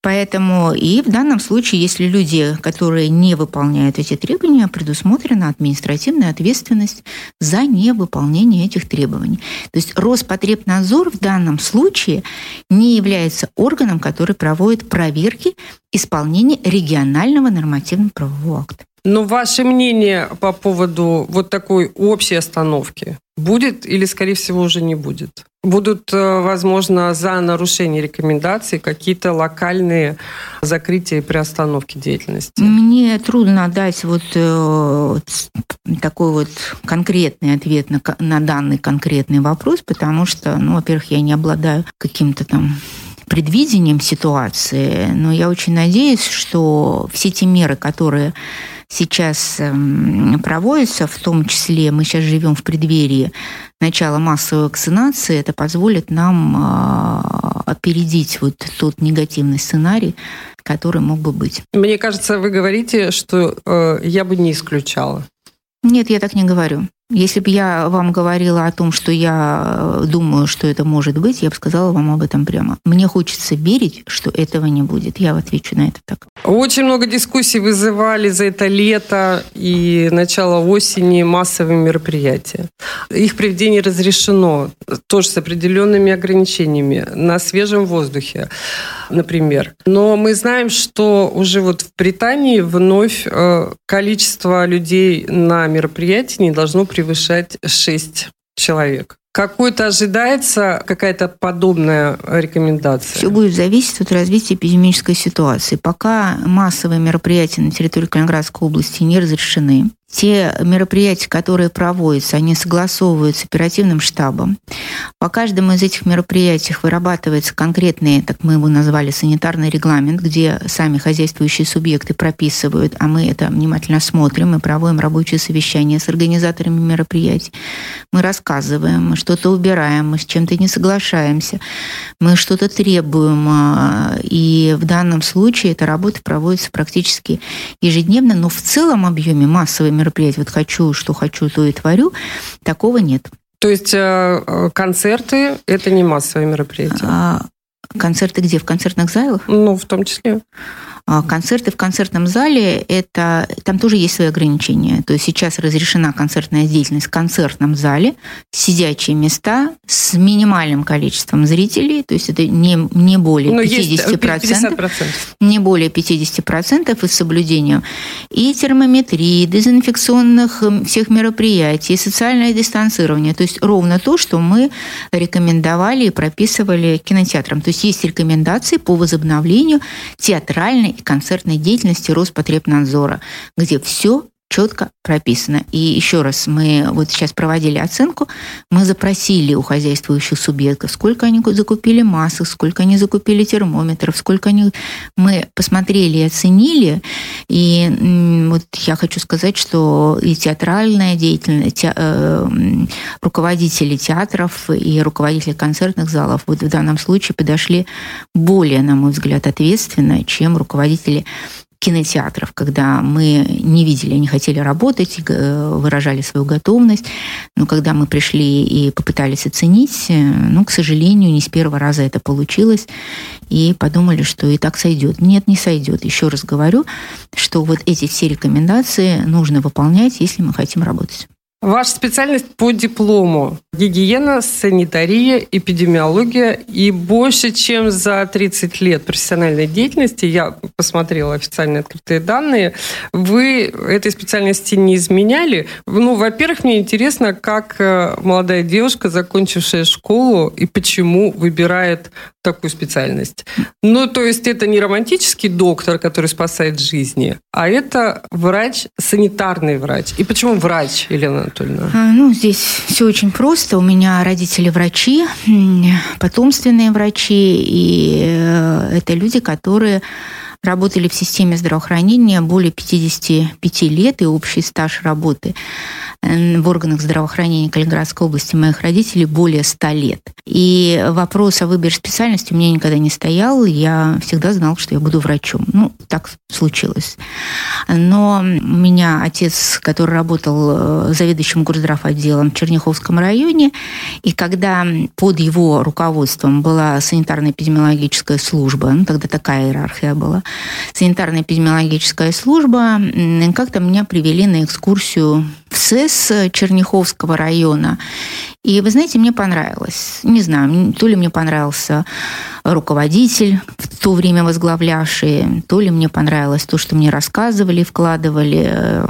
Поэтому и в данном случае, если люди, которые не выполняют эти требования, предусмотрена административная ответственность за невыполнение этих требований. То есть Роспотребнадзор в данном случае не является органом, который проводит проверки исполнения регионального нормативно-правового акта. Но ваше мнение по поводу вот такой общей остановки будет или, скорее всего, уже не будет? Будут, э, возможно, за нарушение рекомендаций какие-то локальные закрытия и приостановки деятельности? Мне трудно дать вот э, такой вот конкретный ответ на, на данный конкретный вопрос, потому что, ну, во-первых, я не обладаю каким-то там предвидением ситуации, но я очень надеюсь, что все те меры, которые сейчас эм, проводятся, в том числе мы сейчас живем в преддверии начала массовой вакцинации, это позволит нам а, опередить вот тот негативный сценарий, который мог бы быть. Мне кажется, вы говорите, что э, я бы не исключала. Нет, я так не говорю. Если бы я вам говорила о том, что я э, думаю, что это может быть, я бы сказала вам об этом прямо. Мне хочется верить, что этого не будет. Я отвечу на это так. Очень много дискуссий вызывали за это лето и начало осени массовые мероприятия. Их проведение разрешено тоже с определенными ограничениями на свежем воздухе, например. Но мы знаем, что уже вот в Британии вновь э, количество людей на мероприятии не должно превышать превышать 6 человек. Какой-то ожидается какая-то подобная рекомендация? Все будет зависеть от развития эпидемической ситуации. Пока массовые мероприятия на территории Калининградской области не разрешены, те мероприятия, которые проводятся, они согласовываются оперативным штабом. По каждому из этих мероприятий вырабатывается конкретный, так мы его назвали, санитарный регламент, где сами хозяйствующие субъекты прописывают, а мы это внимательно смотрим, мы проводим рабочие совещания с организаторами мероприятий. Мы рассказываем, что-то убираем, мы с чем-то не соглашаемся, мы что-то требуем. А, и в данном случае эта работа проводится практически ежедневно, но в целом объеме массовой мероприятий, вот хочу, что хочу, то и творю, такого нет. То есть э, э, концерты – это не массовые мероприятия? А, концерты где? В концертных залах? Ну, в том числе. А, концерты в концертном зале, это, там тоже есть свои ограничения. То есть сейчас разрешена концертная деятельность в концертном зале, сидячие места с минимальным количеством зрителей, то есть это не, не более Но 50%, есть 50%, не более 50% и с соблюдением и термометрии, дезинфекционных всех мероприятий, и социальное дистанцирование. То есть ровно то, что мы рекомендовали и прописывали кинотеатрам. То есть есть рекомендации по возобновлению театральной и концертной деятельности Роспотребнадзора, где все четко прописано. И еще раз, мы вот сейчас проводили оценку, мы запросили у хозяйствующих субъектов, сколько они закупили масок, сколько они закупили термометров, сколько они... Мы посмотрели и оценили, и вот я хочу сказать, что и театральная деятельность, те, э, руководители театров и руководители концертных залов вот в данном случае подошли более, на мой взгляд, ответственно, чем руководители кинотеатров, когда мы не видели, не хотели работать, э, выражали свою готовность. Но когда мы пришли и попытались оценить, э, ну, к сожалению, не с первого раза это получилось. И подумали, что и так сойдет. Нет, не сойдет. Еще раз говорю, что вот эти все рекомендации нужно выполнять, если мы хотим работать. Ваша специальность по диплому – гигиена, санитария, эпидемиология. И больше, чем за 30 лет профессиональной деятельности, я посмотрела официальные открытые данные, вы этой специальности не изменяли. Ну, во-первых, мне интересно, как э, молодая девушка, закончившая школу, и почему выбирает такую специальность. Ну, то есть это не романтический доктор, который спасает жизни, а это врач, санитарный врач. И почему врач, Елена Анатольевна? А, ну, здесь все очень просто. У меня родители врачи, потомственные врачи, и э, это люди, которые работали в системе здравоохранения более 55 лет и общий стаж работы в органах здравоохранения Калининградской области моих родителей более 100 лет. И вопрос о выборе специальности у меня никогда не стоял. Я всегда знала, что я буду врачом. Ну, так случилось. Но у меня отец, который работал э, заведующим горздрав отделом в Черняховском районе, и когда под его руководством была санитарно-эпидемиологическая служба, ну, тогда такая иерархия была, санитарно-эпидемиологическая служба, как-то меня привели на экскурсию в СЭС Черняховского района. И вы знаете, мне понравилось. Не знаю, то ли мне понравился руководитель, в то время возглавлявший, то ли мне понравилось то, что мне рассказывали, вкладывали.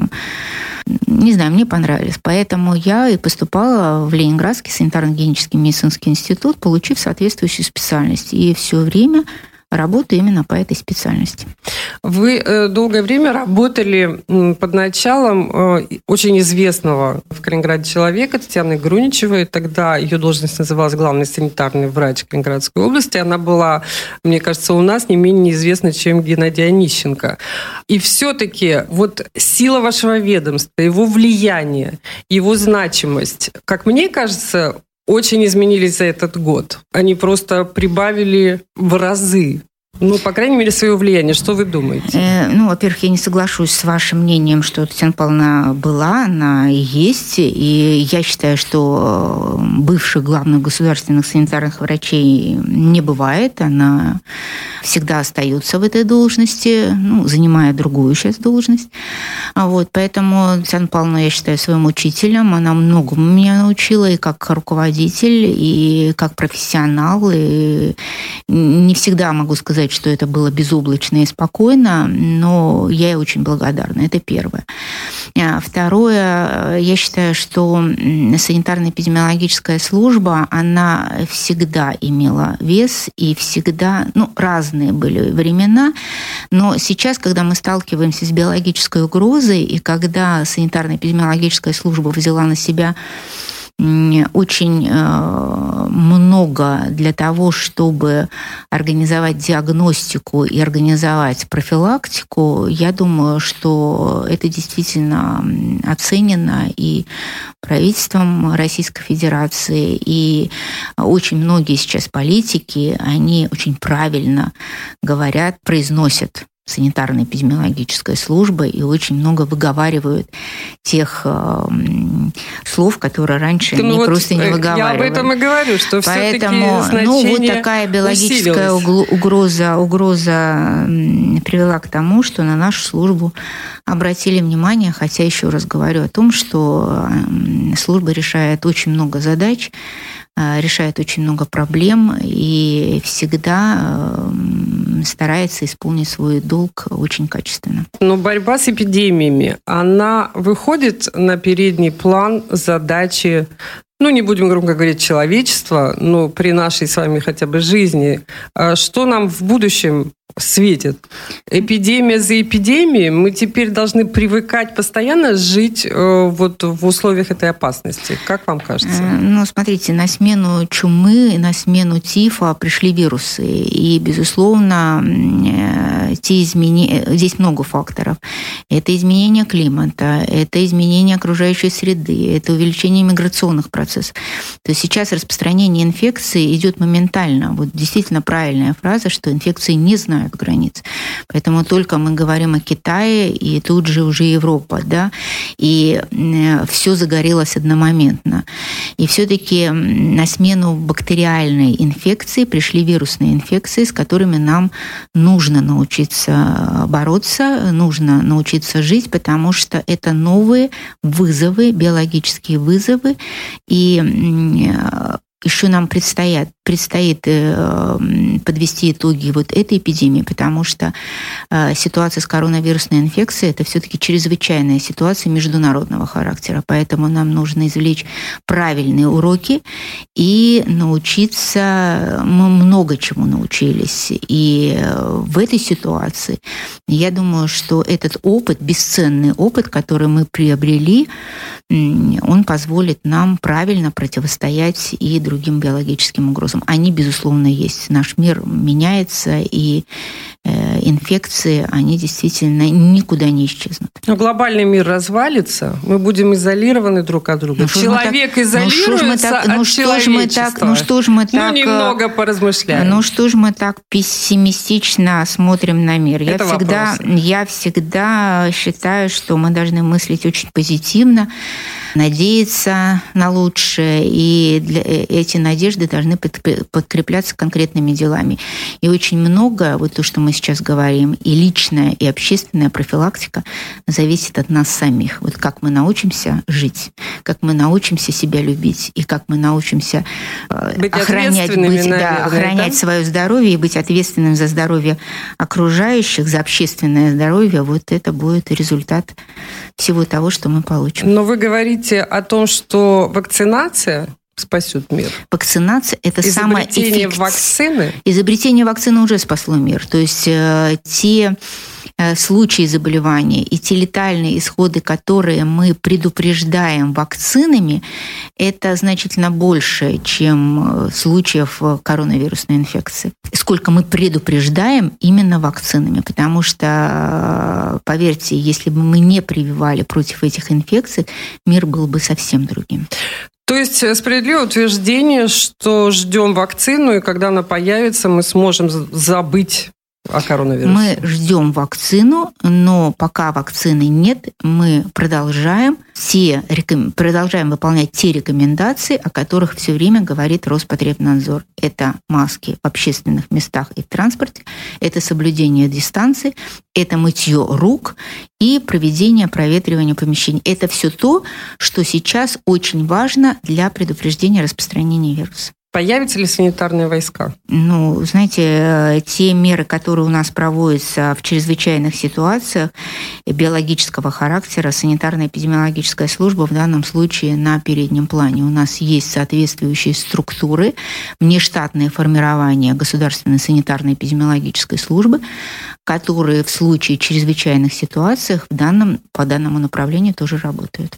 Не знаю, мне понравилось. Поэтому я и поступала в Ленинградский санитарно-гигиенический медицинский институт, получив соответствующую специальность. И все время работаю именно по этой специальности. Вы э, долгое время работали под началом э, очень известного в Калининграде человека Татьяны Груничевой. Тогда ее должность называлась главный санитарный врач Калининградской области. Она была, мне кажется, у нас не менее известна, чем Геннадий Онищенко. И все-таки вот сила вашего ведомства, его влияние, его значимость, как мне кажется, очень изменились за этот год. Они просто прибавили в разы. Ну, по крайней мере, свое влияние. Что вы думаете? Э, ну, во-первых, я не соглашусь с вашим мнением, что Татьяна Павловна была, она и есть. И я считаю, что э, бывших главных государственных санитарных врачей не бывает. Она всегда остается в этой должности, ну, занимая другую сейчас должность. А вот, поэтому Татьяна Павловна, я считаю, своим учителем. Она многому меня научила и как руководитель, и как профессионал. И не всегда могу сказать, сказать, что это было безоблачно и спокойно, но я ей очень благодарна. Это первое. А второе, я считаю, что санитарно-эпидемиологическая служба, она всегда имела вес и всегда, ну, разные были времена, но сейчас, когда мы сталкиваемся с биологической угрозой, и когда санитарно-эпидемиологическая служба взяла на себя очень э, много для того, чтобы организовать диагностику и организовать профилактику, я думаю, что это действительно оценено и правительством Российской Федерации, и очень многие сейчас политики, они очень правильно говорят, произносят санитарно-эпидемиологическая служба и очень много выговаривают тех э, слов, которые раньше ну, они вот просто не выговаривали. Я об этом и говорю, что Поэтому, ну, вот такая биологическая усилилась. угроза, угроза привела к тому, что на нашу службу обратили внимание, хотя еще раз говорю о том, что служба решает очень много задач, э, решает очень много проблем и всегда старается исполнить свой долг очень качественно. Но борьба с эпидемиями, она выходит на передний план задачи ну, не будем громко говорить человечества, но при нашей с вами хотя бы жизни, а что нам в будущем светит. Эпидемия за эпидемией. Мы теперь должны привыкать постоянно жить э, вот в условиях этой опасности. Как вам кажется? Э, ну, смотрите, на смену чумы, на смену тифа пришли вирусы. И, безусловно, э, те изменения... Здесь много факторов. Это изменение климата, это изменение окружающей среды, это увеличение миграционных процессов. То есть сейчас распространение инфекции идет моментально. Вот действительно правильная фраза, что инфекции не знают знают границ. Поэтому только мы говорим о Китае, и тут же уже Европа, да, и все загорелось одномоментно. И все-таки на смену бактериальной инфекции пришли вирусные инфекции, с которыми нам нужно научиться бороться, нужно научиться жить, потому что это новые вызовы, биологические вызовы, и еще нам предстоят, предстоит э, подвести итоги вот этой эпидемии, потому что э, ситуация с коронавирусной инфекцией – это все-таки чрезвычайная ситуация международного характера, поэтому нам нужно извлечь правильные уроки и научиться, мы много чему научились. И э, в этой ситуации я думаю, что этот опыт, бесценный опыт, который мы приобрели, он позволит нам правильно противостоять и другим биологическим угрозам. Они, безусловно, есть. Наш мир меняется, и э, инфекции, они действительно никуда не исчезнут. Но глобальный мир развалится, мы будем изолированы друг от друга. Ну, Человек так, изолируется ну, так, от ну, что ж мы так, ну что ж мы ну, так, ну немного поразмышляем. Ну что ж мы так пессимистично смотрим на мир? Я Это всегда, я всегда считаю, что мы должны мыслить очень позитивно надеяться на лучшее, и для, э, эти надежды должны подкрепляться конкретными делами. И очень много, вот то, что мы сейчас говорим, и личная, и общественная профилактика зависит от нас самих. Вот как мы научимся жить, как мы научимся себя любить, и как мы научимся э, быть охранять, быть, наверное, да, охранять да? свое здоровье и быть ответственным за здоровье окружающих, за общественное здоровье, вот это будет результат всего того, что мы получим. Но вы говорите о том, что вакцинация спасет мир? Вакцинация – это самое Изобретение вакцины? Изобретение вакцины уже спасло мир. То есть э, те Э, случаи заболевания и те летальные исходы, которые мы предупреждаем вакцинами, это значительно больше, чем э, случаев э, коронавирусной инфекции. Сколько мы предупреждаем именно вакцинами, потому что, поверьте, если бы мы не прививали против этих инфекций, мир был бы совсем другим. То есть справедливое утверждение, что ждем вакцину, и когда она появится, мы сможем забыть о коронавирусе? Мы ждем вакцину, но пока вакцины нет, мы продолжаем, те, продолжаем выполнять те рекомендации, о которых все время говорит Роспотребнадзор. Это маски в общественных местах и в транспорте, это соблюдение дистанции, это мытье рук и проведение проветривания помещений. Это все то, что сейчас очень важно для предупреждения распространения вируса. Появятся ли санитарные войска? Ну, знаете, э, те меры, которые у нас проводятся в чрезвычайных ситуациях биологического характера, санитарно-эпидемиологическая служба в данном случае на переднем плане. У нас есть соответствующие структуры, внештатные формирования государственной санитарно-эпидемиологической службы, которые в случае чрезвычайных ситуациях в данном, по данному направлению тоже работают.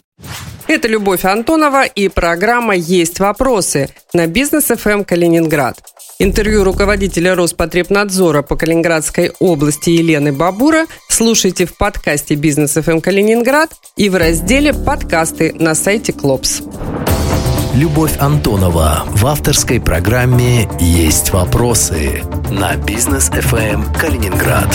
Это Любовь Антонова и программа «Есть вопросы» на бизнес ФМ Калининград. Интервью руководителя Роспотребнадзора по Калининградской области Елены Бабура слушайте в подкасте «Бизнес ФМ Калининград» и в разделе «Подкасты» на сайте Клопс. Любовь Антонова в авторской программе «Есть вопросы» на бизнес ФМ Калининград.